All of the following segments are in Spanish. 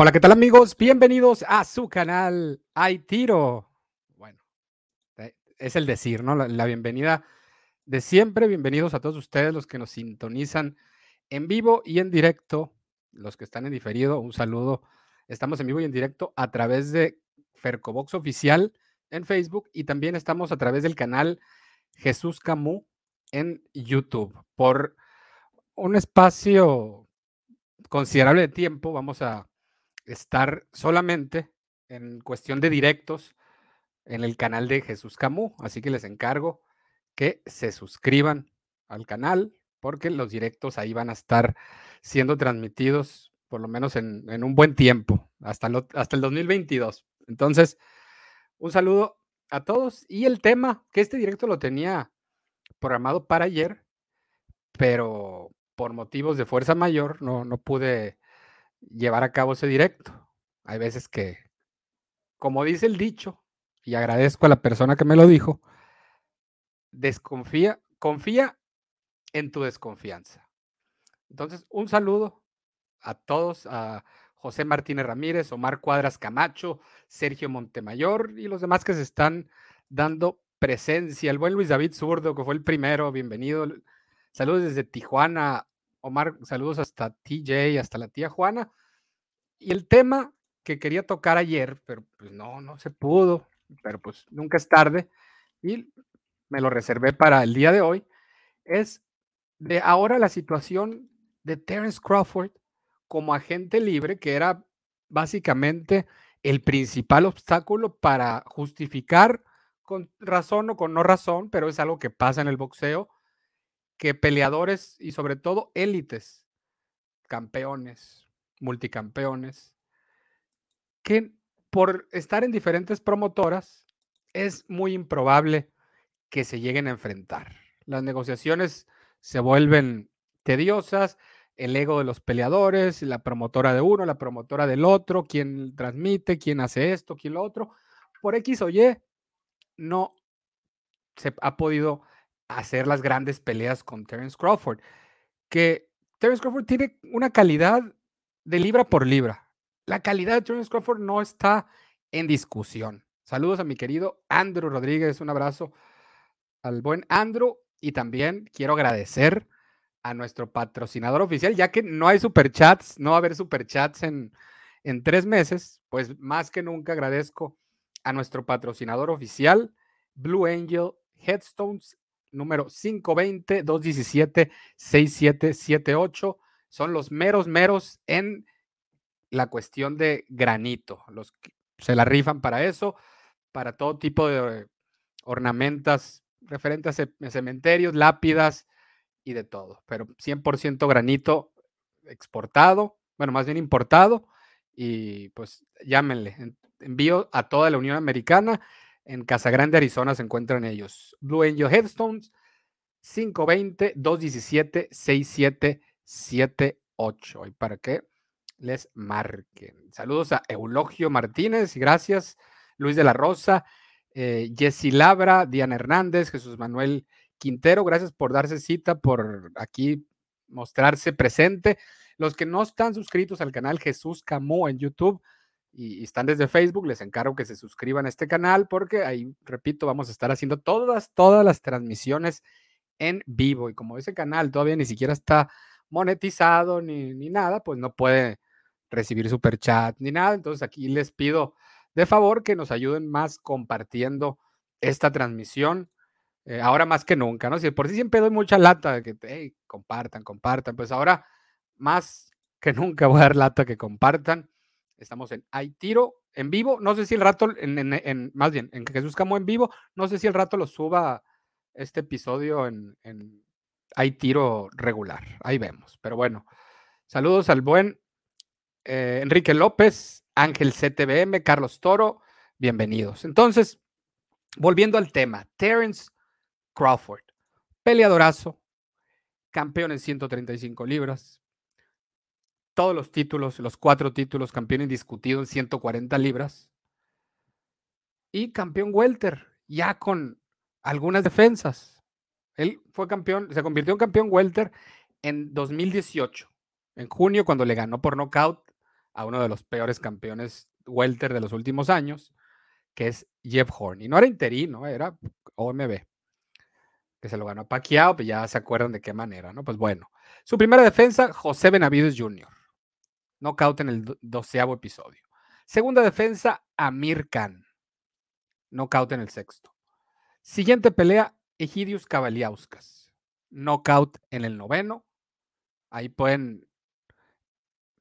Hola, ¿qué tal amigos? Bienvenidos a su canal Hay Tiro. Bueno, es el decir, ¿no? La, bienvenida de siempre. Bienvenidos a todos ustedes los que nos sintonizan en vivo y en directo. Los que están en diferido, un saludo. Estamos en vivo y en directo a través de Fercobox Oficial en Facebook y también estamos a través del canal Jesús Camus en YouTube. Por un espacio considerable de tiempo vamos a estar solamente en cuestión de directos en el canal de Jesús Camus. Así que les encargo que se suscriban al canal porque los directos ahí van a estar siendo transmitidos por lo menos en, un buen tiempo, hasta, hasta el 2022. Entonces, un saludo a todos y el tema, que este directo lo tenía programado para ayer, pero por motivos de fuerza mayor no, no pude llevar a cabo ese directo. Hay veces que, como dice el dicho, y agradezco a la persona que me lo dijo, desconfía, confía en tu desconfianza. Entonces, un saludo a todos, a José Martínez Ramírez, Omar Cuadras Camacho, Sergio Montemayor y los demás que se están dando presencia. El buen Luis David Zurdo, que fue el primero, bienvenido. Saludos desde Tijuana, Omar, saludos hasta TJ, hasta la tía Juana. Y el tema que quería tocar ayer, pero pues no, no se pudo, pero pues nunca es tarde, y me lo reservé para el día de hoy, es de ahora la situación de Terence Crawford como agente libre, que era básicamente el principal obstáculo para justificar con razón o con no razón, pero es algo que pasa en el boxeo, que peleadores y sobre todo élites, campeones, multicampeones, que por estar en diferentes promotoras es muy improbable que se lleguen a enfrentar. Las negociaciones se vuelven tediosas, el ego de los peleadores, la promotora de uno, la promotora del otro, quién transmite, quién hace esto, quién lo otro, por X o Y, no se ha podido hacer las grandes peleas con Terence Crawford. Que Terence Crawford tiene una calidad de libra por libra. La calidad de Terence Crawford no está en discusión. Saludos a mi querido Andrew Rodríguez, un abrazo al buen Andrew y también quiero agradecer a nuestro patrocinador oficial, ya que no hay superchats, no va a haber superchats en, en tres meses, pues más que nunca agradezco a nuestro patrocinador oficial, Blue Angel Headstones número 520-217-6778. Son los meros, meros en la cuestión de granito. Los que se la rifan para eso, para todo tipo de ornamentas referentes a cementerios, lápidas y de todo. Pero 100% granito exportado, bueno, más bien importado. Y pues llámenle. Envío a toda la Unión Americana en Casa Grande, Arizona, se encuentran ellos. Blue Angel Headstones, 520-217-6778. Y para que les marquen. Saludos a Eulogio Martínez, gracias. Luis de la Rosa, eh, Jessy Labra, Diana Hernández, Jesús Manuel Quintero, gracias por darse cita, por aquí mostrarse presente. Los que no están suscritos al canal Jesús Camó en YouTube, y, están desde Facebook, les encargo que se suscriban a este canal porque ahí, repito, vamos a estar haciendo todas, todas las transmisiones en vivo. Y como ese canal todavía ni siquiera está monetizado ni, ni nada, pues no puede recibir super chat ni nada. Entonces aquí les pido de favor que nos ayuden más compartiendo esta transmisión. Eh, ahora más que nunca, ¿no? Si por sí siempre doy mucha lata de que compartan, compartan, pues ahora más que nunca voy a dar lata que compartan. Estamos en Hay Tiro en vivo. No sé si el rato, en, más bien, en Jesús Camo en vivo, no sé si el rato lo suba este episodio en, en Hay Tiro regular. Ahí vemos. Pero bueno, saludos al buen eh, Enrique López, Ángel CTBM, Carlos Toro. Bienvenidos. Entonces, volviendo al tema, Terence Crawford, peleadorazo, campeón en 135 libras, todos los títulos, los cuatro títulos, campeón indiscutido en 140 libras. Y campeón welter, ya con algunas defensas. Él fue campeón, se convirtió en campeón welter en 2018, en junio, cuando le ganó por nocaut a uno de los peores campeones welter de los últimos años, que es Jeff Horn. Y no era interino, era OMB, que se lo ganó Pacquiao, pues ya se acuerdan de qué manera, ¿no? Pues bueno, su primera defensa, José Benavides Jr., knockout en el doceavo episodio. Segunda defensa, Amir Khan, knockout en el sexto. Siguiente pelea, Egidius Cavaliauskas, knockout en el noveno. Ahí pueden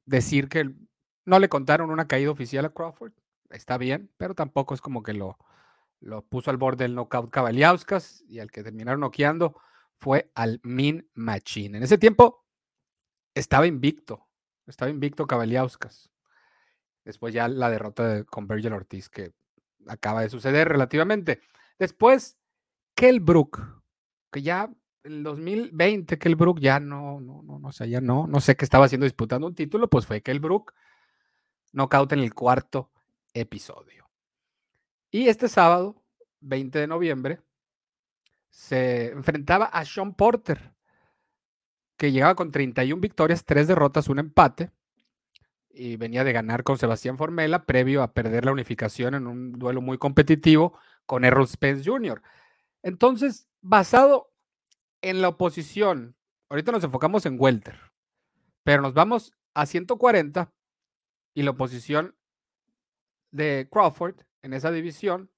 decir que no le contaron una caída oficial a Crawford. Está bien, pero tampoco es como que lo, puso al borde del knockout Cavaliauskas y al que terminaron noqueando fue al Min Machine. En ese tiempo estaba invicto, estaba invicto Cavaliauskas. Después ya la derrota con Virgil Ortiz que acaba de suceder relativamente. Después, Kell Brook, que ya en el 2020 Kell Brook ya no, no, no, no sé, ya no, no sé qué estaba haciendo disputando un título, pues fue Kell Brook, knockout en el cuarto episodio. Y este sábado, 20 de noviembre, se enfrentaba a Sean Porter, que llegaba con 31 victorias, 3 derrotas, un empate, y venía de ganar con Sebastián Formela, previo a perder la unificación en un duelo muy competitivo con Errol Spence Jr. Entonces, basado en la oposición, ahorita nos enfocamos en Welter, pero nos vamos a 140 y la oposición de Crawford en esa división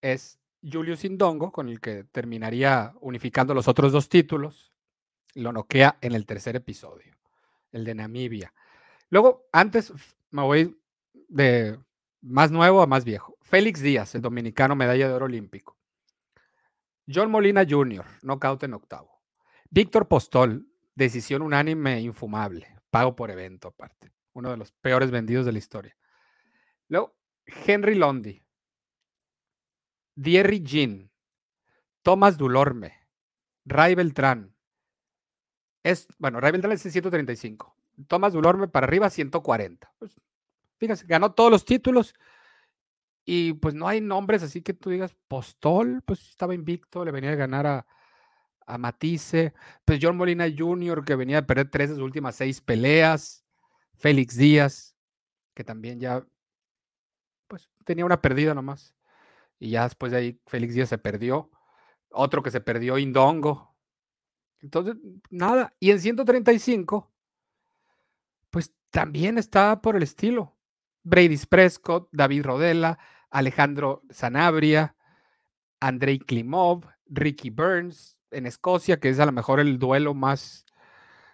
es Julius Indongo, con el que terminaría unificando los otros dos títulos. Lo noquea en el tercer episodio, el de Namibia. Luego, antes me voy de más nuevo a más viejo. Félix Díaz, el dominicano medalla de oro olímpico. John Molina Jr., knockout en octavo. Víctor Postol, decisión unánime infumable, pago por evento aparte. Uno de los peores vendidos de la historia. Luego, Henry Londi, Thierry Jean, Tomás Dulorme, Ray Beltrán. Es, bueno, Ray Beltrán es 135. Tomás Dulorme para arriba 140. Pues, fíjate, ganó todos los títulos y pues no hay nombres así que tú digas, Postol, pues estaba invicto, le venía a ganar a, a Matisse, pues John Molina Jr., que venía a perder tres de sus últimas seis peleas, Félix Díaz, que también ya, pues tenía una perdida nomás. Y ya después de ahí Félix Díaz se perdió. Otro que se perdió, Indongo. Entonces, nada. Y en 135, pues también está por el estilo. Brady Prescott, David Rodela, Alejandro Sanabria, Andrei Klimov, Ricky Burns en Escocia, que es a lo mejor el duelo más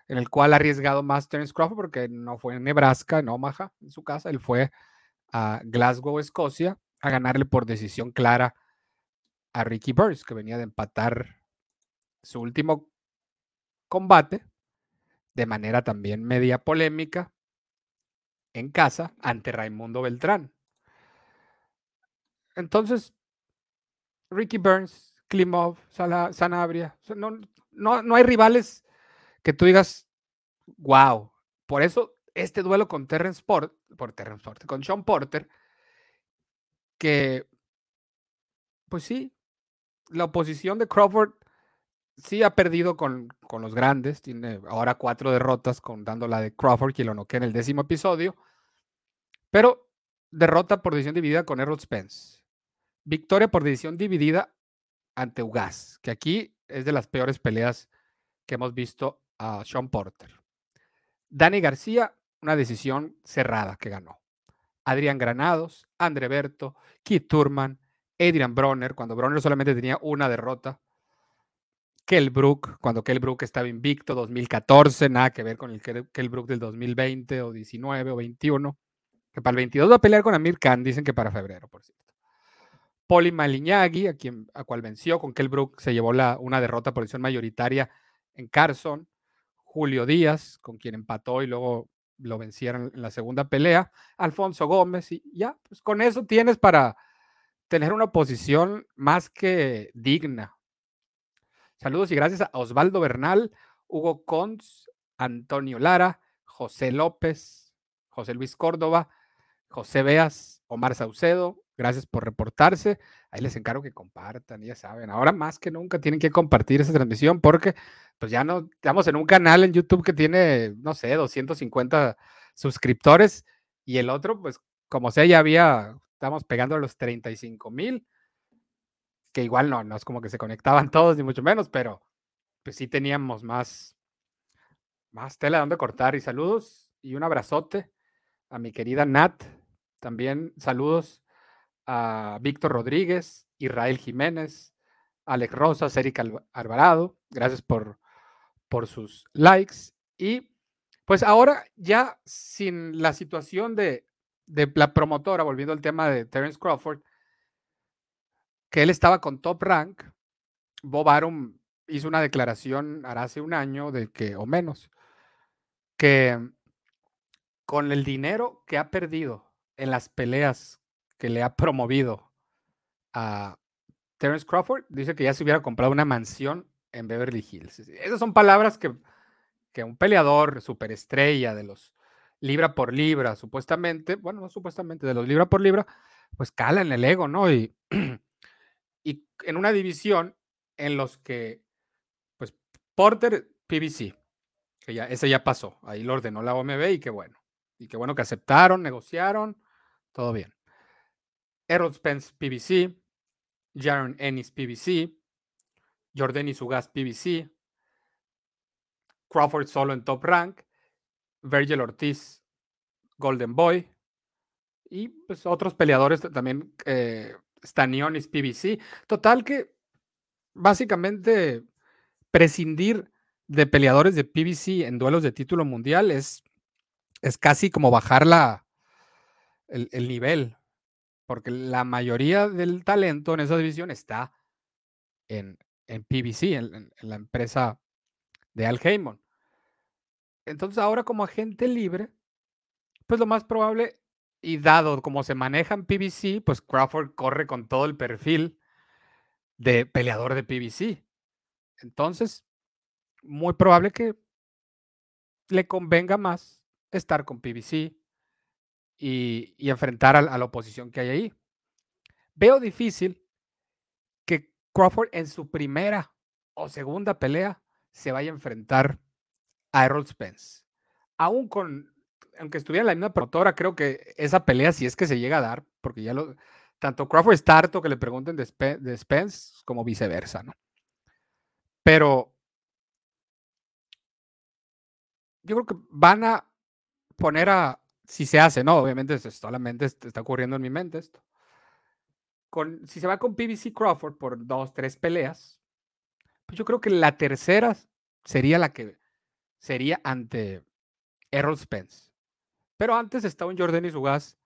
en el cual ha arriesgado más Terence Crawford, porque no fue en Nebraska, en Omaha, en su casa, él fue a Glasgow, Escocia, a ganarle por decisión clara a Ricky Burns, que venía de empatar su último combate de manera también media polémica en casa ante Raimundo Beltrán. Entonces, Ricky Burns, Klimov, Sanabria, no, no, no hay rivales que tú digas, wow. Por eso este duelo con Terrence Sport, por Terrence Sport, con Sean Porter, que, pues sí, la oposición de Crawford sí ha perdido con, con, los grandes, tiene ahora cuatro derrotas contando la de Crawford, que lo noquea en el décimo episodio, pero derrota por decisión dividida con Errol Spence. Victoria por decisión dividida ante Ugas, que aquí es de las peores peleas que hemos visto a Sean Porter. Dani García, una decisión cerrada que ganó. Adrián Granados, André Berto, Keith Turman, Adrian Bronner, cuando Bronner solamente tenía una derrota Kell Brook, cuando Kell Brook estaba invicto, 2014, nada que ver con el Kell Brook del 2020 o 19 o 21, que para el 22 va a pelear con Amir Khan, dicen que para febrero, por cierto. Poli Malignagui, a quien a cual venció con Kell Brook, se llevó la, una derrota por decisión mayoritaria en Carson. Julio Díaz, con quien empató y luego lo vencieron en la segunda pelea. Alfonso Gómez, y ya, pues con eso tienes para tener una posición más que digna Saludos y gracias a Osvaldo Bernal, Hugo Cons, Antonio Lara, José López, José Luis Córdoba, José Beas, Omar Saucedo, Gracias por reportarse. Ahí les encargo que compartan, ya saben. Ahora más que nunca tienen que compartir esa transmisión porque pues ya no estamos en un canal en YouTube que tiene, no sé, 250 suscriptores y el otro, pues como sea, ya había, estamos pegando a los 35 mil, que igual no, no es como que se conectaban todos, ni mucho menos, pero pues sí teníamos más, más tela donde cortar y saludos y un abrazote a mi querida Nat. También saludos a Víctor Rodríguez, Israel Jiménez, Alex Rosas, Erika Alvarado. Gracias por, por sus likes. Y pues ahora ya sin la situación de, de la promotora, volviendo al tema de Terence Crawford, que él estaba con Top Rank, Bob Arum hizo una declaración hace un año de que, o menos, que con el dinero que ha perdido en las peleas que le ha promovido a Terence Crawford, dice que ya se hubiera comprado una mansión en Beverly Hills. Esas son palabras que, que un peleador superestrella de los libra por libra, supuestamente, bueno, no supuestamente, de los libra por libra, pues cala en el ego, ¿no? Y, y en una división en los que, pues, Porter, PBC, que ya, ese ya pasó, ahí lo ordenó la OMB y qué bueno. Y qué bueno que aceptaron, negociaron, todo bien. Errol Spence PBC, Jaron Ennis PBC, Jordani Sugas PBC, Crawford solo en top rank, Virgil Ortiz Golden Boy y pues otros peleadores también, eh, Stanionis PBC. Total que básicamente prescindir de peleadores de PBC en duelos de título mundial es, es casi como bajar la, el nivel porque la mayoría del talento en esa división está en, en PBC, en, la empresa de Al Heyman. Entonces ahora como agente libre, pues lo más probable, y dado como se maneja en PBC, pues Crawford corre con todo el perfil de peleador de PBC. Entonces, muy probable que le convenga más estar con PBC, y, enfrentar a, la oposición que hay ahí. Veo difícil que Crawford en su primera o segunda pelea se vaya a enfrentar a Errol Spence. Aún con, aunque estuviera en la misma promotora, creo que esa pelea, si es que se llega a dar, porque ya lo, tanto Crawford está harto que le pregunten de, Spence como viceversa, ¿no? Pero yo creo que van a poner a, si se hace, no, obviamente solamente está ocurriendo en mi mente esto. Si se va con PBC Crawford por dos, tres peleas, pues yo creo que la tercera sería la que sería ante Errol Spence. Pero antes está un Jordan Ugas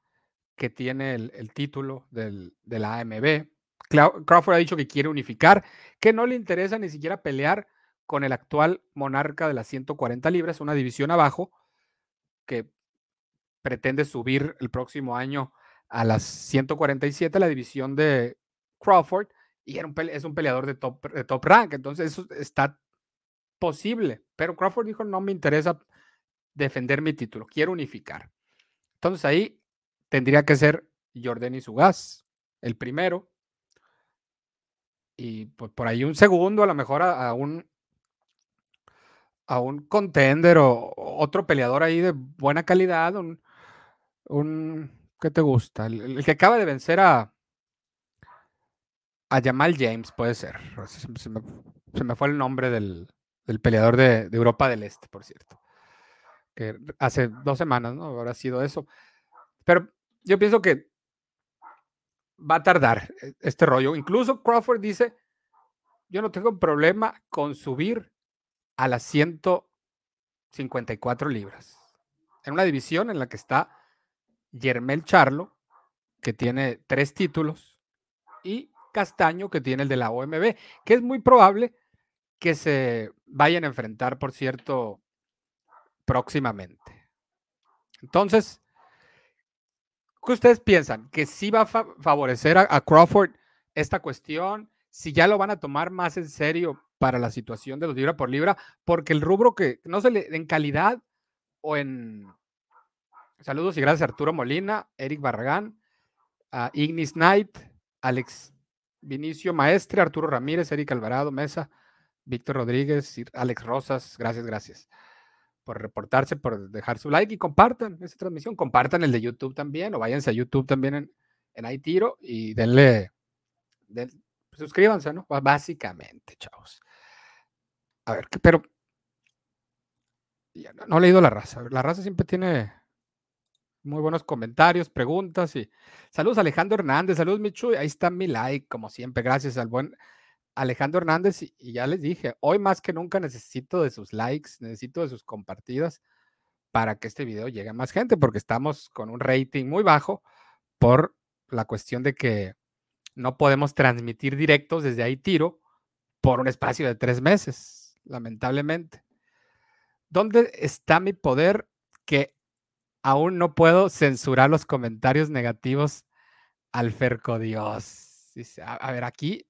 que tiene el, título del, de la AMB. Crawford ha dicho que quiere unificar, que no le interesa ni siquiera pelear con el actual monarca de las 140 libras, una división abajo, que pretende subir el próximo año a las 147, la división de Crawford, y es un peleador de top, top rank, entonces eso está posible, pero Crawford dijo, no me interesa defender mi título, quiero unificar. Entonces ahí tendría que ser Jordan Sugas, el primero, y pues por ahí un segundo, a lo mejor a, un a un contender o otro peleador ahí de buena calidad, un, un, ¿qué te gusta? El, que acaba de vencer a, a Jamal James, puede ser. Se, me, fue el nombre del, peleador de, Europa del Este, por cierto. Hace dos semanas, ¿no? Habrá sido eso. Pero yo pienso que va a tardar e, este rollo. Incluso Crawford dice, yo no tengo problema con subir a las 154 libras. En una división en la que está Yermel Charlo, que tiene tres títulos, y Castaño, que tiene el de la OMB, que es muy probable que se vayan a enfrentar, por cierto, próximamente. Entonces, ¿qué ustedes piensan? ¿Que sí va a favorecer a, Crawford esta cuestión? Si ya lo van a tomar más en serio para la situación de los libra por libra, porque el rubro que no se le en calidad o en Saludos y gracias Arturo Molina, Eric Barragán. a Ignis Knight, Alex Vinicio Maestre, Arturo Ramírez, Eric Alvarado, Mesa, Víctor Rodríguez, Alex Rosas. Gracias, gracias por reportarse, por dejar su like y compartan esta transmisión. Compartan el de YouTube también o váyanse a YouTube también en, en tiro y denle, suscríbanse, ¿no? Básicamente, chavos. A ver, pero no, no he leído la raza. La raza siempre tiene muy buenos comentarios, preguntas y saludos Alejandro Hernández, saludos Michu, ahí está mi like, como siempre, gracias al buen Alejandro Hernández y, ya les dije, hoy más que nunca necesito de sus likes, necesito de sus compartidas para que este video llegue a más gente, porque estamos con un rating muy bajo por la cuestión de que no podemos transmitir directos desde ahí tiro por un espacio de tres meses, lamentablemente. ¿Dónde está mi poder que aún no puedo censurar los comentarios negativos al Ferco Dios. a, ver, aquí,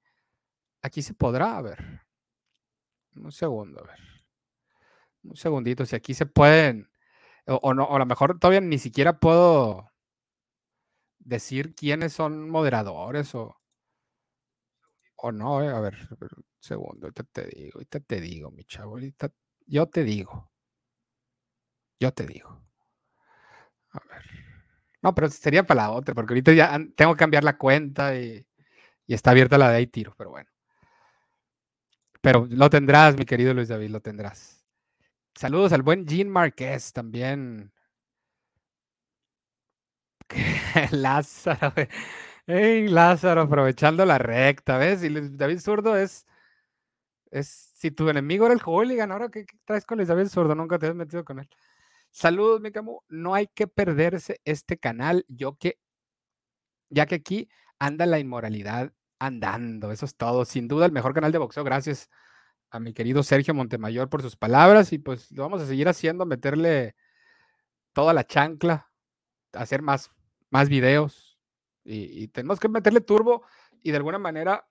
aquí se podrá, a ver. Un segundo, a ver. Un segundito, si aquí se pueden, o, no, o a lo mejor todavía ni siquiera puedo decir quiénes son moderadores o, o no, eh, a ver, un segundo, ahorita te digo, ahorita te digo, mi chavo, ahorita yo te digo, yo te digo. A ver. No, pero sería para la otra, porque ahorita ya tengo que cambiar la cuenta y, está abierta la de ahí tiro, pero bueno. Pero lo tendrás, mi querido Luis David, lo tendrás. Saludos al buen Jean Marquez también. Lázaro, hey, Lázaro, aprovechando la recta, ¿ves? Y Luis David Zurdo es, es, si tu enemigo era el hooligan, ahora ¿qué, qué traes con Luis David Zurdo? Nunca te has metido con él. Saludos, mi camo. No hay que perderse este canal, yo que, ya que aquí anda la inmoralidad andando. Eso es todo. Sin duda, el mejor canal de boxeo. Gracias a mi querido Sergio Montemayor por sus palabras. Y pues lo vamos a seguir haciendo, meterle toda la chancla, hacer más, más videos. Y, tenemos que meterle turbo y de alguna manera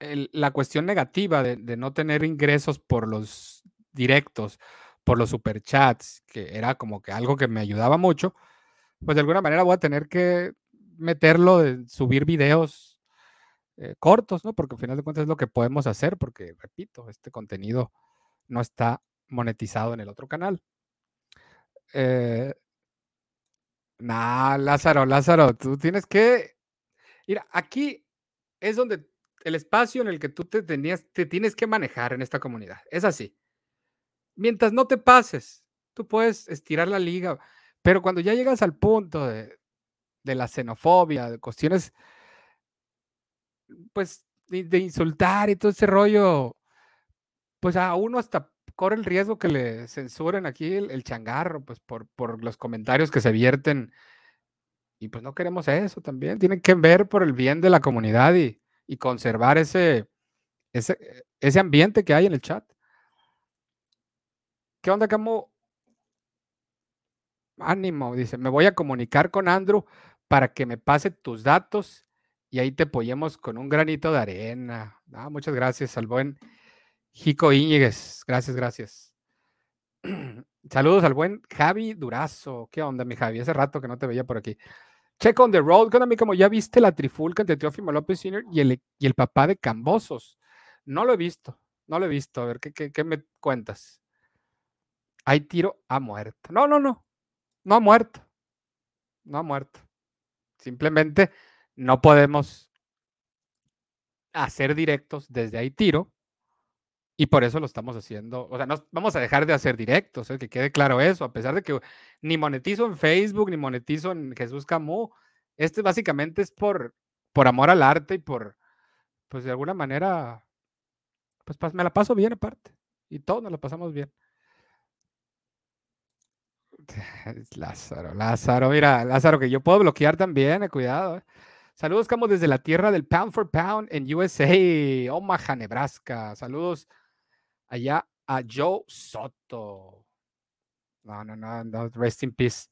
la cuestión negativa de no tener ingresos por los directos por los superchats, que era como que algo que me ayudaba mucho, pues de alguna manera voy a tener que meterlo, de subir videos eh, cortos, ¿no? Porque al final de cuentas es lo que podemos hacer, porque, repito, este contenido no está monetizado en el otro canal. Eh, nah, Lázaro, Lázaro, tú tienes que... Mira, aquí es donde el espacio en el que tú te tenías, te tienes que manejar en esta comunidad. Es así mientras no te pases, tú puedes estirar la liga, pero cuando ya llegas al punto de, la xenofobia, de cuestiones, pues, de, insultar y todo ese rollo, pues a uno hasta corre el riesgo que le censuren aquí el, changarro, pues por, por, los comentarios que se vierten. Y pues no queremos eso también. Tienen que ver por el bien de la comunidad y, y conservar ese, ese, ese ambiente que hay en el chat. ¿Qué onda, Camo? Ánimo, dice, me voy a comunicar con Andrew para que me pase tus datos y ahí te apoyemos con un granito de arena. Ah, muchas gracias al buen Jico Íñiguez. Gracias, gracias. Saludos al buen Javi Durazo. ¿Qué onda, mi Javi? Hace rato que no te veía por aquí. Check on the road. ¿Qué onda, como ya viste la trifulca entre Teófimo López Sr. y el, y el papá de Cambosos? No lo he visto, no lo he visto. A ver, ¿qué, qué me cuentas? hay tiro a muerto. No, no, no. No ha muerto. No ha muerto. Simplemente no podemos hacer directos desde ahí tiro y por eso lo estamos haciendo. O sea, no vamos a dejar de hacer directos, ¿eh? que quede claro eso, a pesar de que ni monetizo en Facebook, ni monetizo en Jesús Camus. Este básicamente es por, por amor al arte y por, pues de alguna manera, pues me la paso bien aparte. Y todos nos la pasamos bien. Lázaro, Lázaro, mira, Lázaro, que yo puedo bloquear también, eh, cuidado. Eh. Saludos, Camo, desde la tierra del Pound for Pound en USA, Omaha, Nebraska. Saludos allá a Joe Soto. No, no, no, no, rest in peace.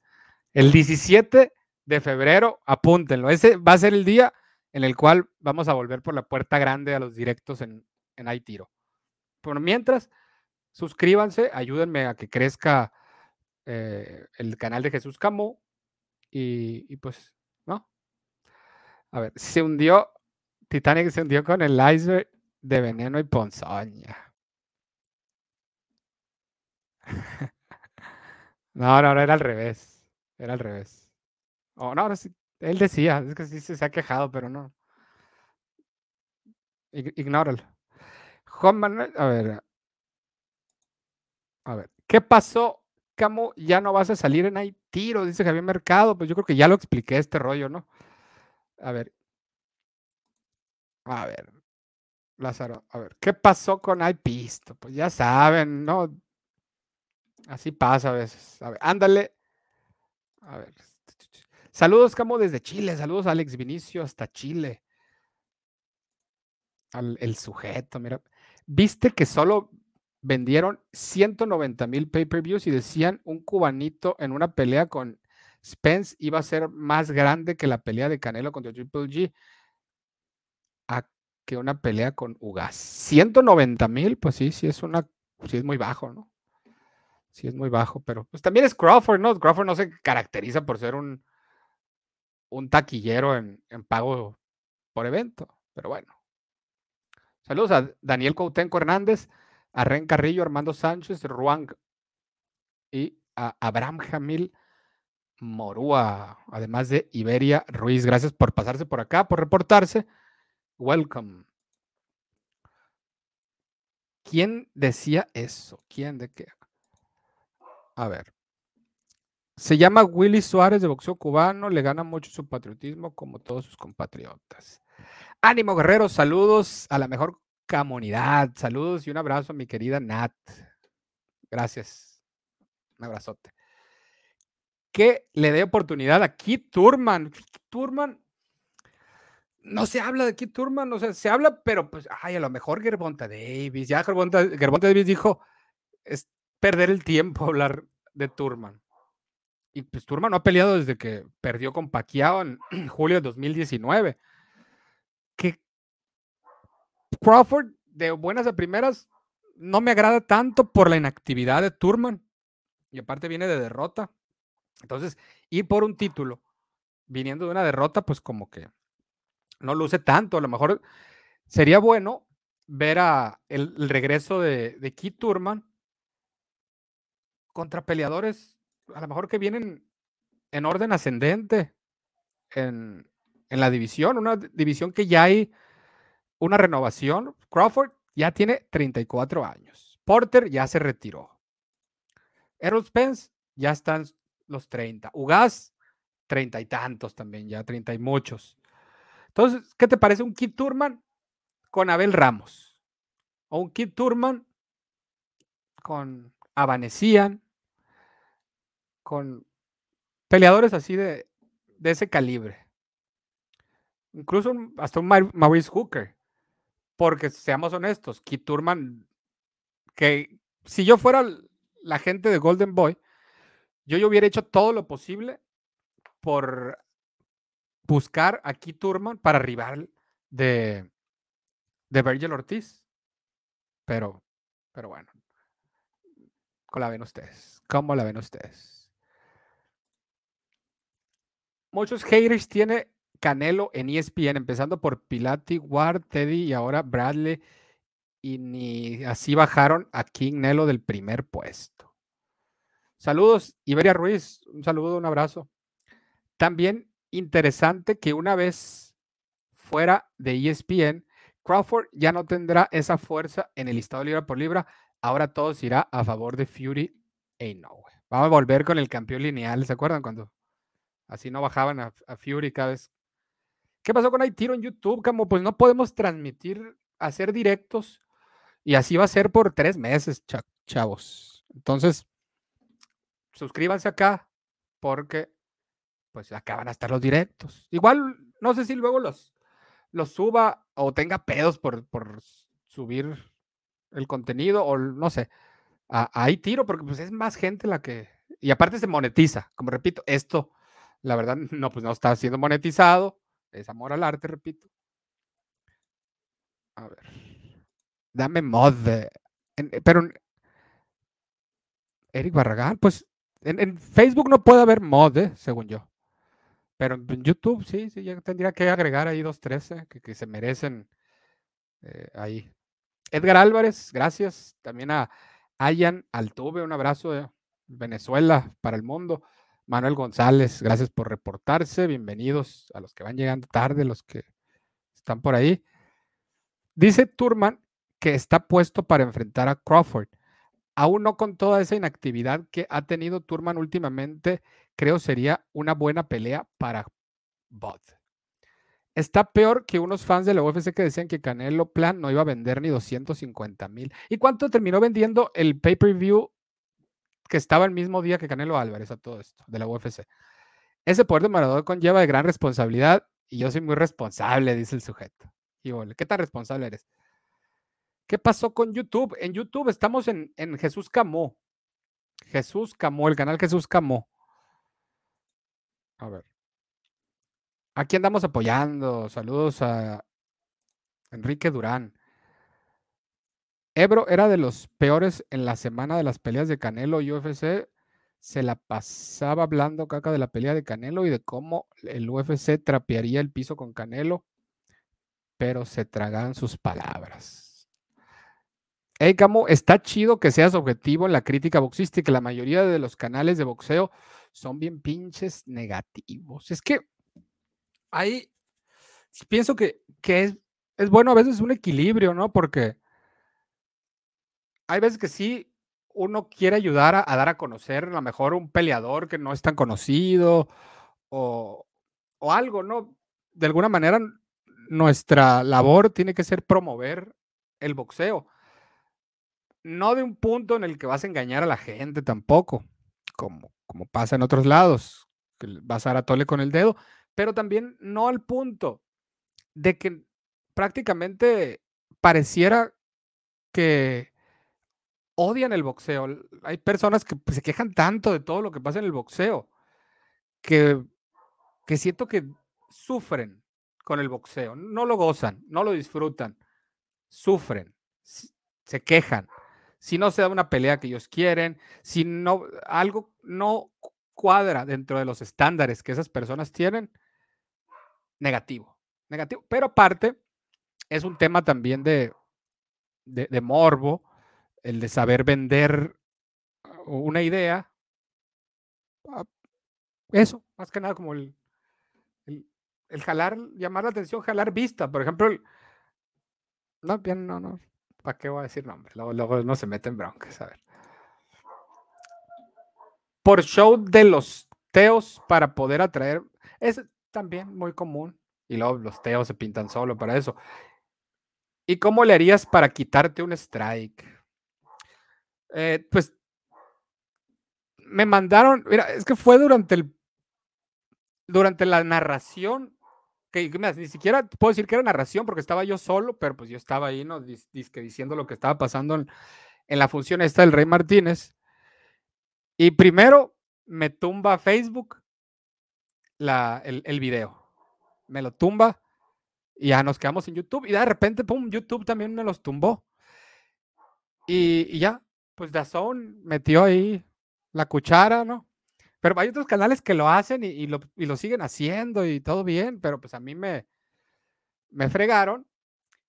El 17 de febrero, apúntenlo. Ese va a ser el día en el cual vamos a volver por la puerta grande a los directos en, en Aitiro. Por mientras, suscríbanse, ayúdenme a que crezca eh, el canal de Jesús Camo y, pues, ¿no? A ver, se hundió. Titanic se hundió con el iceberg de veneno y ponzoña. No, no, no, era al revés. Era al revés. Oh, no, no, él decía, es que sí se ha quejado, pero no. Ignóralo. Juan Manuel, a ver. A ver, ¿qué pasó? Camo, ya no vas a salir en tiro, dice Javier Mercado. Pues yo creo que ya lo expliqué este rollo, ¿no? A ver. A ver. Lázaro, a ver, ¿qué pasó con iPisto? Pues ya saben, ¿no? Así pasa a veces. A ver, ándale. A ver. Saludos, Camo, desde Chile. Saludos, Alex Vinicio, hasta Chile. El sujeto, mira. ¿Viste que solo vendieron 190 mil pay-per-views y decían un cubanito en una pelea con Spence iba a ser más grande que la pelea de Canelo contra Triple G a que una pelea con Ugas. 190 mil, pues sí, sí es una, sí es muy bajo, ¿no? Sí es muy bajo, pero pues también es Crawford, ¿no? Crawford no se caracteriza por ser un, un taquillero en, en pago por evento, pero bueno. Saludos a Daniel Coutenco Hernández, a Ren Carrillo, Armando Sánchez, Ruan y a Abraham Jamil Morúa, además de Iberia Ruiz. Gracias por pasarse por acá, por reportarse. Welcome. ¿Quién decía eso? ¿Quién de qué? A ver. Se llama Willy Suárez de boxeo cubano, le gana mucho su patriotismo como todos sus compatriotas. Ánimo guerreros, saludos a la mejor comunidad, saludos y un abrazo a mi querida Nat. Gracias. Un abrazote. Que le dé oportunidad a Kit Turman. Turman, no se habla de Kit Turman, o sea, se habla, pero pues, ay, a lo mejor Gervonta Davis. Ya Gervonta, Davis dijo, es perder el tiempo hablar de Turman. Y pues Turman no ha peleado desde que perdió con Pacquiao en julio de 2019. Que Crawford, de buenas a primeras, no me agrada tanto por la inactividad de Turman. Y aparte viene de derrota. Entonces, ir por un título, viniendo de una derrota, pues como que no luce tanto. A lo mejor sería bueno ver el, regreso de, Keith Turman contra peleadores, a lo mejor que vienen en orden ascendente en, en la división, una división que ya hay una renovación. Crawford ya tiene 34 años. Porter ya se retiró. Errol Spence ya están los 30. Ugas, 30 y tantos también, ya 30 y muchos. Entonces, ¿qué te parece un Kid Turman con Abel Ramos? O un Kid Turman con Avanesian, con peleadores así de, de ese calibre. Incluso hasta un Maurice Hooker. Porque seamos honestos, Kit Turman, que si yo fuera la gente de Golden Boy, yo, yo hubiera hecho todo lo posible por buscar a Kit Turman para rival de, de Virgil Ortiz. Pero, pero bueno, ¿cómo la ven ustedes? ¿Cómo la ven ustedes? Muchos haters tiene Canelo en ESPN, empezando por Pilati, Ward, Teddy y ahora Bradley. Y ni así bajaron a King Nelo del primer puesto. Saludos, Iberia Ruiz. Un saludo, un abrazo. También interesante que una vez fuera de ESPN, Crawford ya no tendrá esa fuerza en el listado libra por libra. Ahora todo se irá a favor de Fury e no. Vamos a volver con el campeón lineal. ¿Se acuerdan cuando así no bajaban a, a Fury cada vez ¿Qué pasó con tiro en YouTube? Como pues no podemos transmitir, hacer directos y así va a ser por tres meses, chavos. Entonces, suscríbanse acá porque pues acá van a estar los directos. Igual, no sé si luego los, los suba o tenga pedos por, por subir el contenido o no sé. Ahí tiro porque pues es más gente la que... Y aparte se monetiza. Como repito, esto, la verdad, no, pues no está siendo monetizado es amor al arte, repito. A ver. Dame mod. Eh, pero. Eric Barragán, pues en, Facebook no puede haber mod, eh, según yo. Pero en YouTube, sí, sí, ya tendría que agregar ahí dos, tres eh, que, se merecen eh, ahí. Edgar Álvarez, gracias. También a Ayan Altuve, un abrazo de Venezuela para el mundo. Manuel González, gracias por reportarse. Bienvenidos a los que van llegando tarde, los que están por ahí. Dice Turman que está puesto para enfrentar a Crawford. Aún no con toda esa inactividad que ha tenido Turman últimamente, creo sería una buena pelea para Bud. Está peor que unos fans de la UFC que decían que Canelo Plan no iba a vender ni 250 mil. ¿Y cuánto terminó vendiendo el pay-per-view que estaba el mismo día que Canelo Álvarez a todo esto de la UFC? Ese poder de Maradona conlleva de gran responsabilidad y yo soy muy responsable, dice el sujeto. Y ¿qué tan responsable eres? ¿Qué pasó con YouTube? En YouTube estamos en, en Jesús Camó. Jesús Camó, el canal Jesús Camó. A ver. Aquí andamos apoyando. Saludos a Enrique Durán. Ebro era de los peores en la semana de las peleas de Canelo y UFC. Se la pasaba hablando caca de la pelea de Canelo y de cómo el UFC trapearía el piso con Canelo, pero se tragan sus palabras. Hey, Camo, está chido que seas objetivo en la crítica boxística. La mayoría de los canales de boxeo son bien pinches negativos. Es que ahí pienso que, es, es, bueno a veces un equilibrio, ¿no? Porque hay veces que sí, uno quiere ayudar a, dar a conocer a lo mejor un peleador que no es tan conocido o, o algo, ¿no? De alguna manera, nuestra labor tiene que ser promover el boxeo. No de un punto en el que vas a engañar a la gente tampoco, como, como pasa en otros lados, que vas a dar a tole con el dedo, pero también no al punto de que prácticamente pareciera que odian el boxeo. Hay personas que pues, se quejan tanto de todo lo que pasa en el boxeo que, que siento que sufren con el boxeo. No lo gozan, no lo disfrutan, sufren, se quejan. Si no se da una pelea que ellos quieren, si no algo no cuadra dentro de los estándares que esas personas tienen, negativo, negativo. Pero aparte, es un tema también de, de, morbo, el de saber vender una idea. Ah, eso, más que nada como el, el, jalar, llamar la atención, jalar vista. Por ejemplo, no, bien, no, no. ¿Para qué voy a decir nombre? Luego, no se mete en broncas, a ver. Por show de los teos para poder atraer. Es, también muy común. Y luego los teos se pintan solo para eso. ¿Y cómo le harías para quitarte un strike? Eh, pues me mandaron, mira, es que fue durante el durante la narración, que ni siquiera puedo decir que era narración porque estaba yo solo, pero pues yo estaba ahí, ¿no? diciendo lo que estaba pasando en, la función esta del Rey Martínez. Y primero me tumba Facebook el, video. Me lo tumba y ya nos quedamos en YouTube. Y de repente, pum, YouTube también me los tumbó. Y, ya, pues Dazón metió ahí la cuchara, ¿no? Pero hay otros canales que lo hacen y, lo, y, lo, siguen haciendo y todo bien, pero pues a mí me, me fregaron.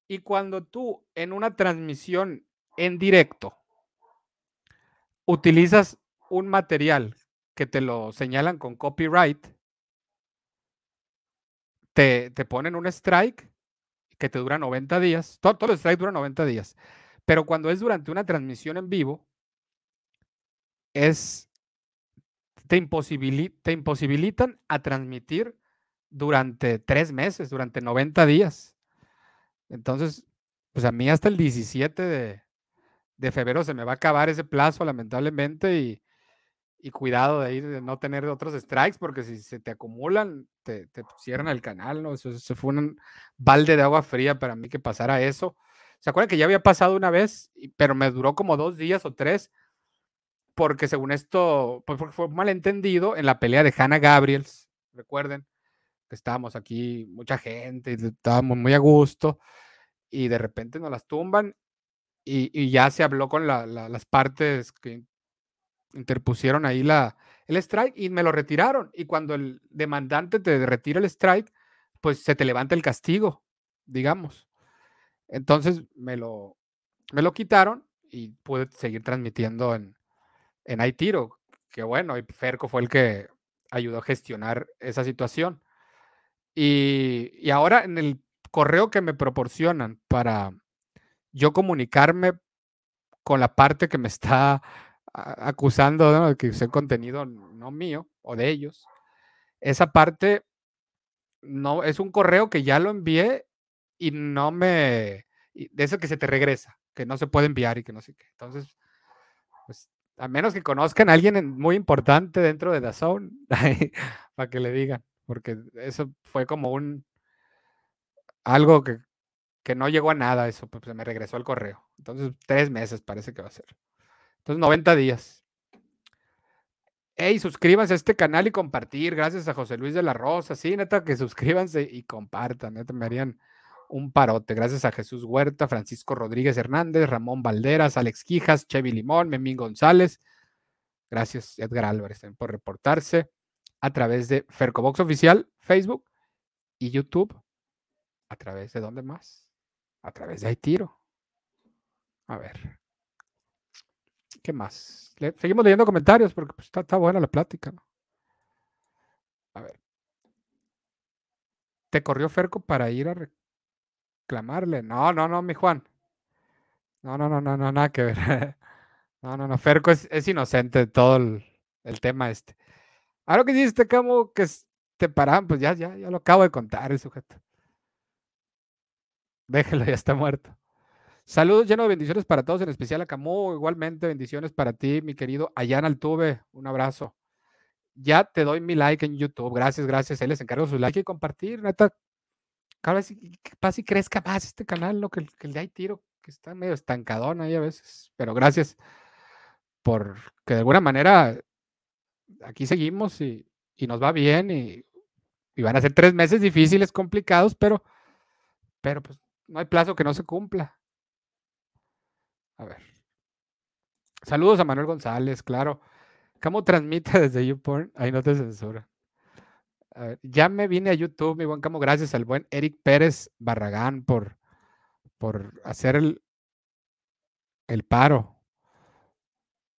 Y cuando tú en una transmisión en directo utilizas un material que te lo señalan con copyright, te, ponen un strike que te dura 90 días. Todo, todo el strike dura 90 días. Pero cuando es durante una transmisión en vivo, es, te, te imposibilitan a transmitir durante tres meses, durante 90 días. Entonces, pues a mí hasta el 17 de, febrero se me va a acabar ese plazo, lamentablemente, y, y cuidado de, ir, de no tener otros strikes, porque si se te acumulan, te, cierran el canal, ¿no? Eso, fue un balde de agua fría para mí que pasara eso. ¿Se acuerdan que ya había pasado una vez, pero me duró como dos días o tres? Porque según esto, pues fue malentendido en la pelea de Hannah Gabriels, recuerden, que estábamos aquí, mucha gente, estábamos muy a gusto, y de repente nos las tumban, y, ya se habló con las partes que interpusieron ahí la, el strike y me lo retiraron. Y cuando el demandante te retira el strike, pues se te levanta el castigo, digamos. Entonces me lo, me lo quitaron y pude seguir transmitiendo en, en iTiro. Que bueno, y Ferco fue el que ayudó a gestionar esa situación. Y, y ahora en el correo que me proporcionan para yo comunicarme con la parte que me está acusando de que use contenido no mío o de ellos. Esa parte no es un correo que ya lo envié y no me de eso que se te regresa, que no se puede enviar y que no sé qué. Entonces, pues a menos que conozcan a alguien muy importante dentro de Dazón para que le digan, porque eso fue como un algo que, que no llegó a nada, eso pues me regresó el correo. Entonces, tres meses parece que va a ser. Entonces, 90 días. Hey, suscríbanse a este canal y compartir. Gracias a José Luis de la Rosa. Sí, neta, que suscríbanse y compartan. Neta, me harían un parote. Gracias a Jesús Huerta, Francisco Rodríguez Hernández, Ramón Valderas, Alex Quijas, Chevy Limón, Memín González. Gracias, Edgar Álvarez, por reportarse a través de Fercobox Oficial, Facebook y YouTube. ¿A través de dónde más? A través de Aitiro. A ver. ¿Qué más? seguimos leyendo comentarios porque pues, está, buena la plática. A ver. ¿Te corrió Ferco para ir a reclamarle? No, no, no, mi Juan. No, no, no, no, no, nada que ver. No, no, no. Ferco es, inocente de todo el, tema este. Ahora que dijiste, como que te paran, pues ya, ya, ya lo acabo de contar el sujeto. Déjelo, ya está muerto. Saludos llenos de bendiciones para todos, en especial a Camus. Igualmente, bendiciones para ti, mi querido Ayana Altuve. Un abrazo. Ya te doy mi like en YouTube. Gracias, gracias. Él les encargo su like y compartir. Neta, y crezca más este canal, lo que, que le hay tiro, que está medio estancadón ahí a veces. Pero gracias por que de alguna manera aquí seguimos y, nos va bien y, y, van a ser tres meses difíciles, complicados, pero, pero pues no hay plazo que no se cumpla. A ver. Saludos a Manuel González, claro. ¿Cómo transmite desde YouPorn? Ahí no te censura. Ver, ya me vine a YouTube, mi buen Camo, gracias al buen Eric Pérez Barragán por, por hacer el, el paro.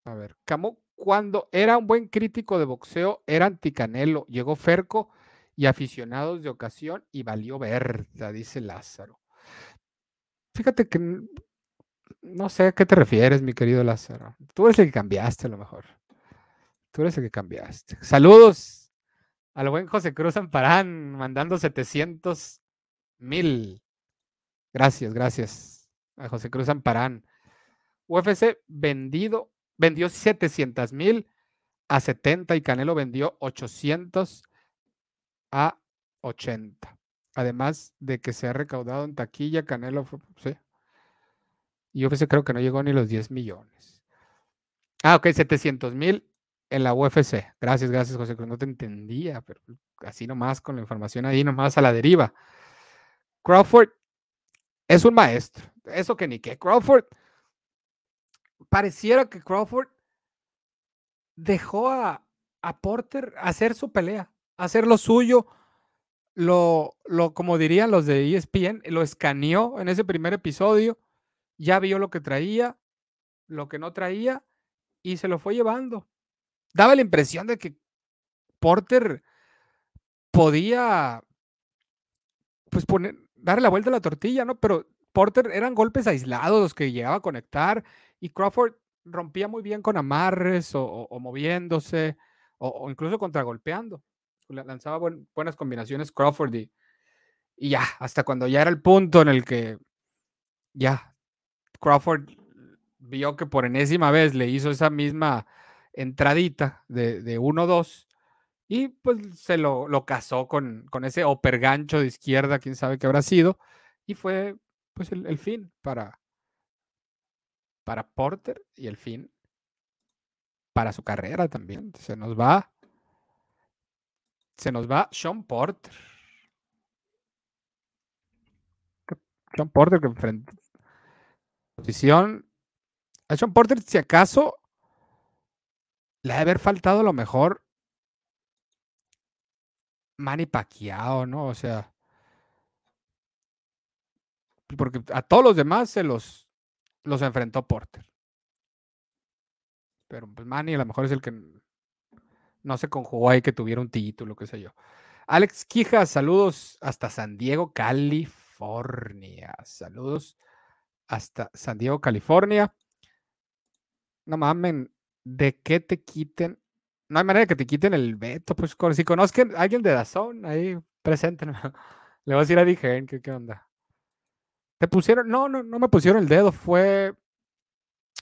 A ver, Camo, cuando era un buen crítico de boxeo, era anticanelo. Llegó Ferco y aficionados de ocasión y valió verda, dice Lázaro. Fíjate que no sé a qué te refieres, mi querido Lázaro. Tú eres el que cambiaste a lo mejor. Tú eres el que cambiaste. Saludos al buen José Cruz Amparán, mandando 700 mil. Gracias, gracias a José Cruz Amparán. UFC vendido, vendió 700 mil a 70 y Canelo vendió 800 a 80. Además de que se ha recaudado en taquilla, Canelo fue, sí, y UFC creo que no llegó ni los 10 millones. Ah, ok, 700 mil en la UFC. Gracias, gracias, José. No te entendía, pero así nomás con la información ahí, nomás a la deriva. Crawford es un maestro. Eso que ni qué. Crawford, pareciera que Crawford dejó a, a Porter hacer su pelea, hacer lo suyo. Lo, lo, como dirían los de ESPN, lo escaneó en ese primer episodio ya vio lo que traía, lo que no traía y se lo fue llevando. Daba la impresión de que Porter podía pues poner, darle la vuelta a la tortilla, ¿no? Pero Porter eran golpes aislados los que llegaba a conectar y Crawford rompía muy bien con amarres o, moviéndose o, incluso contragolpeando. Lanzaba buenas combinaciones Crawford y, y ya, hasta cuando ya era el punto en el que ya Crawford vio que por enésima vez le hizo esa misma entradita de, 1-2 y pues se lo, lo casó con, con ese opergancho de izquierda, quién sabe qué habrá sido, y fue pues el, fin para, para Porter y el fin para su carrera también. Se nos va, se nos va Sean Porter. Sean Porter que enfrenta, posición. A Sean Porter, si acaso, le ha de haber faltado a lo mejor Manny Pacquiao, ¿no? O sea, porque a todos los demás se los, los enfrentó Porter. Pero pues Manny a lo mejor es el que no se conjugó ahí que tuviera un título, qué sé yo. Alex Quija, saludos hasta San Diego, California. Saludos hasta San Diego, California. No mamen, de qué te quiten. No hay manera de que te quiten el veto. Pues si conozcan a alguien de Dazón, ahí presenten. Le voy a decir a Dijen, ¿qué, ¿qué onda? ¿Te pusieron? No, no, no me pusieron el dedo. Fue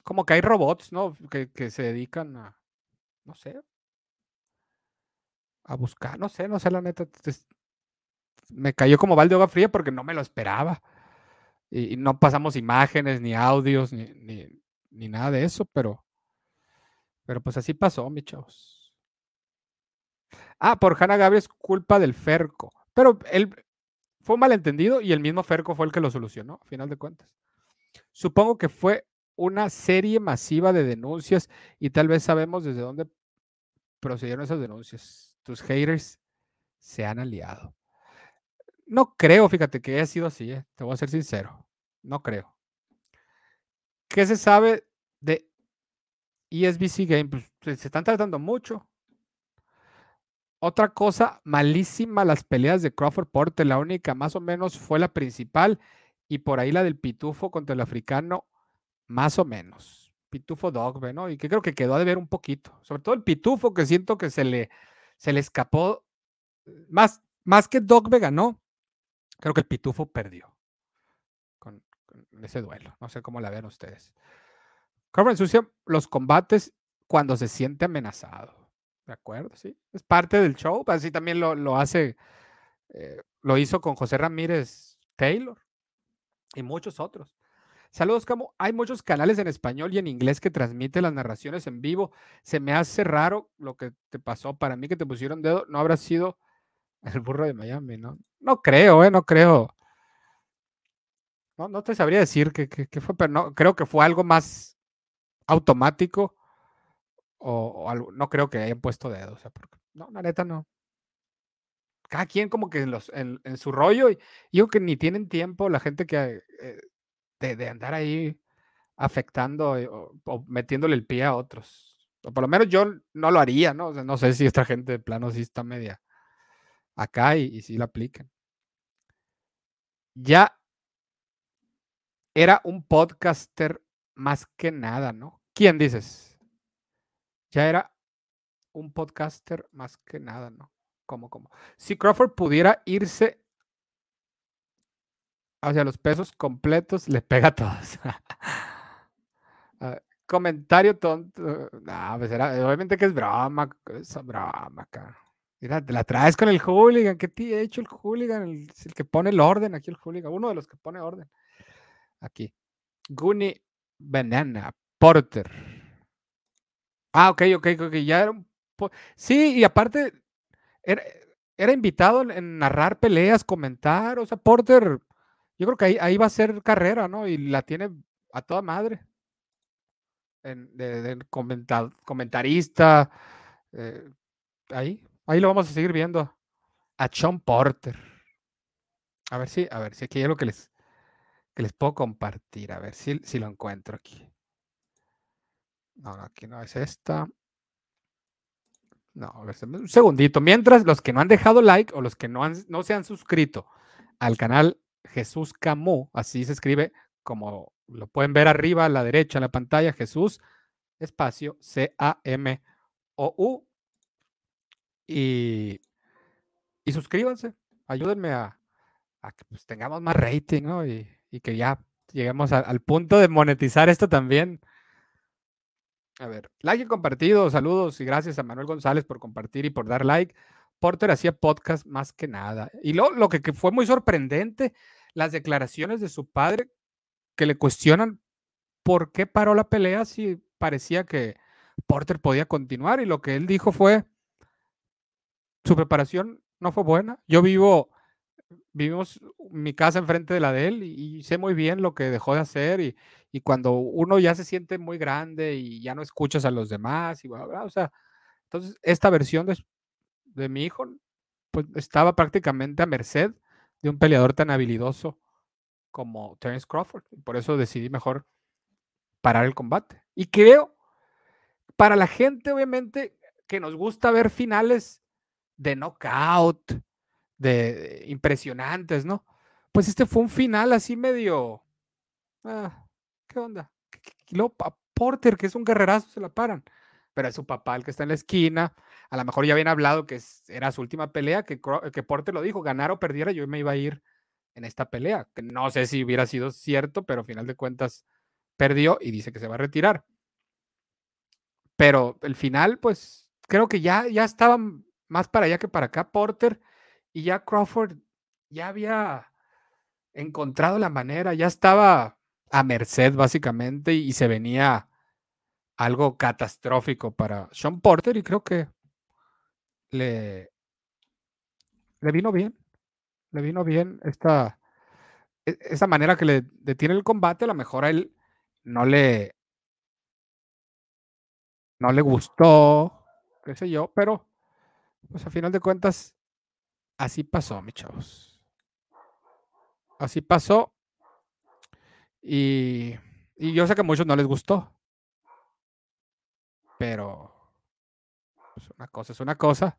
como que hay robots, ¿no? Que, que se dedican a, no sé, a buscar, no sé, no sé, la neta. Me cayó como balde de agua fría porque no me lo esperaba. Y, no pasamos imágenes, ni audios, ni, ni, nada de eso, pero, pero pues así pasó, mi chavos. Ah, por Hanna Gabriel es culpa del Ferco. Pero él fue un malentendido y el mismo Ferco fue el que lo solucionó, a final de cuentas. Supongo que fue una serie masiva de denuncias y tal vez sabemos desde dónde procedieron esas denuncias. Tus haters se han aliado. No creo, fíjate, que haya sido así, ¿eh? te voy a ser sincero. No creo. ¿Qué se sabe de ESBC Game? Pues se están tratando mucho. Otra cosa malísima, las peleas de Crawford Porter. La única, más o menos, fue la principal. Y por ahí la del Pitufo contra el africano más o menos. Pitufo Dogbe, ¿no? Y que creo que quedó a deber un poquito. Sobre todo el Pitufo, que siento que se le, se le escapó. Más, más que Dogbe ganó, creo que el Pitufo perdió con, ese duelo. No sé cómo la ven ustedes. Corbin ensucia los combates cuando se siente amenazado. ¿De acuerdo? Sí. Es parte del show. Así también lo, lo hace, eh, lo hizo con José Ramírez Taylor y muchos otros. Saludos, Camo. Hay muchos canales en español y en inglés que transmiten las narraciones en vivo. Se me hace raro lo que te pasó. Para mí que te pusieron dedo, no habrá sido el burro de Miami, ¿no? No creo, ¿eh? No creo. No, no te sabría decir qué, fue, pero no, creo que fue algo más automático o, algo, no creo que hayan puesto dedo. No, la neta no. Cada quien como que en, los, en, su rollo y yo que ni tienen tiempo la gente que... Eh, de, andar ahí afectando eh, o, metiéndole el pie a otros. O por lo menos yo no lo haría, ¿no? no sé si esta gente de plano sí está media acá y, si la aplican. Ya era un podcaster más que nada, ¿no? ¿Quién dices? Ya era un podcaster más que nada, ¿no? ¿Cómo, cómo? Si Crawford pudiera irse hacia los pesos completos, le pega a todos. Comentario tonto. No, pues obviamente que es broma, es broma, cara. Mira, te la traes con el hooligan. ¿Qué te ha hecho el hooligan? El, el, que pone el orden aquí, el hooligan. Uno de los que pone orden. Aquí. Guni Banana Porter. Ah, ok, ok, ok. Ya. Sí, y aparte, era, invitado en narrar peleas, comentar. O sea, Porter yo creo que ahí, ahí va a ser carrera, ¿no? Y la tiene a toda madre. De, comentarista. Eh, ahí, ahí lo vamos a seguir viendo. A Sean Porter. A ver si, a ver si aquí hay algo que les, que les puedo compartir. A ver si, si lo encuentro aquí. No, aquí no es esta. No, a ver, un segundito. Mientras los que no han dejado like o los que no, han, no se han suscrito al canal Jesús Camus, así se escribe, como lo pueden ver arriba a la derecha en la pantalla, Jesús, espacio, C-A-M-O-U. Y, y suscríbanse, ayúdenme a, que pues, tengamos más rating, ¿no? Y, que ya lleguemos al punto de monetizar esto también. A ver, like y compartido, saludos y gracias a Manuel González por compartir y por dar like. Porter hacía podcast más que nada. Y lo, lo que, fue muy sorprendente, las declaraciones de su padre que le cuestionan por qué paró la pelea si parecía que Porter podía continuar. Y lo que él dijo fue, su preparación no fue buena. Yo vivo vivimos mi casa enfrente de la de él y, sé muy bien lo que dejó de hacer y, y, cuando uno ya se siente muy grande y ya no escuchas a los demás y bla, bla, o sea, entonces esta versión de, de mi hijo pues estaba prácticamente a merced de un peleador tan habilidoso como Terence Crawford. Por eso decidí mejor parar el combate. Y creo, para la gente, obviamente, que nos gusta ver finales de knockout, de impresionantes, ¿no? Pues este fue un final así medio. Ah, ¿Qué onda? Y luego Porter, que es un guerrerazo, se la paran. Pero es su papá el que está en la esquina. A lo mejor ya habían hablado que era su última pelea, que, que Porter lo dijo, ganar o perdiera, yo me iba a ir en esta pelea. Que no sé si hubiera sido cierto, pero al final de cuentas perdió y dice que se va a retirar. Pero el final, pues creo que ya, ya estaba más para allá que para acá Porter y ya Crawford ya había encontrado la manera, ya estaba a merced básicamente y se venía algo catastrófico para Sean Porter y creo que le, le vino bien, le vino bien esta, e, manera que le detiene el combate, a lo mejor a él no le, no le gustó, qué sé yo, pero pues a final de cuentas, así pasó, mis chavos. Así pasó. Y, yo sé que a muchos no les gustó. Pero pues una cosa es una cosa.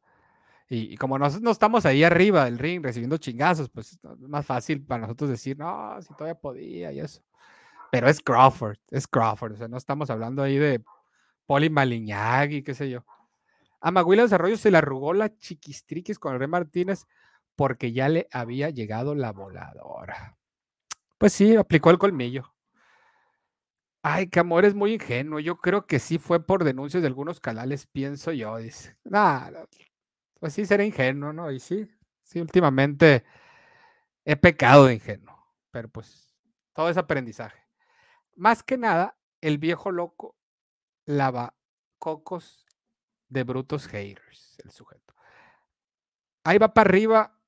Y, como no, no, estamos ahí arriba del ring recibiendo chingazos, pues es más fácil para nosotros decir, no, si todavía podía y eso. Pero es Crawford, es Crawford. O sea, no estamos hablando ahí de Poli y qué sé yo. A Maguila Desarrollo se le arrugó la chiquistriquis con el Rey Martínez porque ya le había llegado la voladora. Pues sí, aplicó el colmillo. Ay, que amor es muy ingenuo. Yo creo que sí fue por denuncias de algunos canales, pienso yo. Nada, pues sí, será ingenuo, ¿no? Y sí, sí, últimamente he pecado de ingenuo, pero pues todo es aprendizaje. Más que nada, el viejo loco lava cocos de brutos haters, el sujeto. Ahí va para arriba,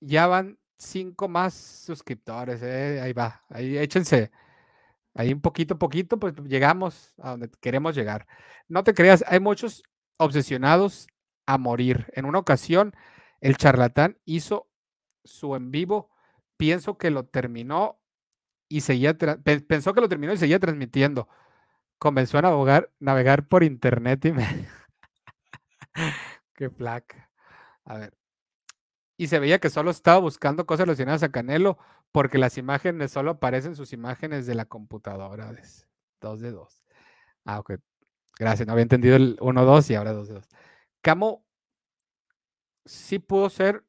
ya van cinco más suscriptores, eh, ahí va, ahí échense, ahí un poquito, poquito, pues llegamos a donde queremos llegar. No te creas, hay muchos obsesionados a morir. En una ocasión, el charlatán hizo su en vivo, pienso que lo terminó y seguía, pensó que lo terminó y seguía transmitiendo. Comenzó a navegar, navegar por internet y me, Qué placa. A ver. Y se veía que solo estaba buscando cosas relacionadas a Canelo porque las imágenes solo aparecen sus imágenes de la computadora. Dos de dos. Ah, ok. Gracias. No había entendido el 1-2 y ahora 2 de 2. Camo sí pudo ser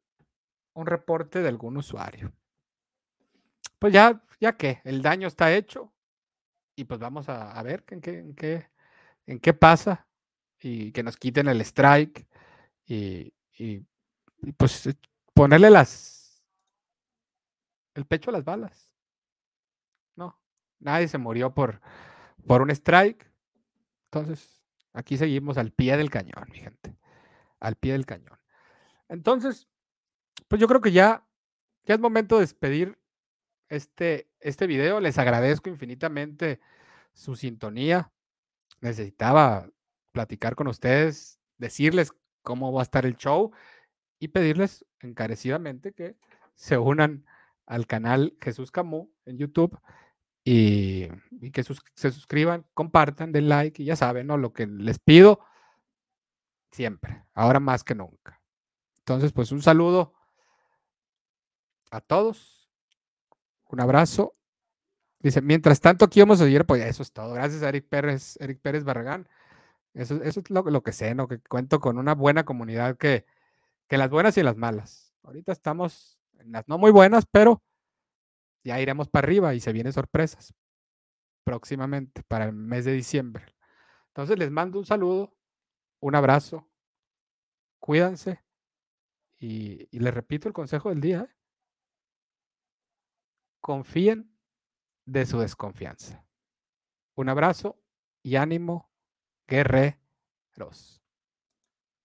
un reporte de algún usuario. Pues ya, ya que el daño está hecho y pues vamos a, ver en qué pasa y que nos quiten el strike y, pues eh, ponerle las el pecho a las balas. No, nadie se murió por, por un strike. Entonces, aquí seguimos al pie del cañón, mi gente. Al pie del cañón. Entonces, pues yo creo que ya, ya es momento de despedir este, este video. Les agradezco infinitamente su sintonía. Necesitaba platicar con ustedes, decirles cómo va a estar el show y pedirles encarecidamente que se unan al canal Jesús Camus en YouTube y, que se suscriban, compartan, den like y ya saben, ¿no? Lo que les pido siempre, ahora más que nunca. Entonces, pues un saludo a todos, un abrazo. Dice, mientras tanto aquí vamos a seguir, pues eso es todo. Gracias Eric Pérez, Eric Pérez Barragán. Eso, es lo, que sé, ¿no? Que cuento con una buena comunidad que, que las buenas y las malas. Ahorita estamos en las no muy buenas, pero ya iremos para arriba y se vienen sorpresas próximamente para el mes de diciembre. Entonces les mando un saludo, un abrazo, cuídense y, les repito el consejo del día. ¿eh? Confíen de su desconfianza. Un abrazo y ánimo guerreros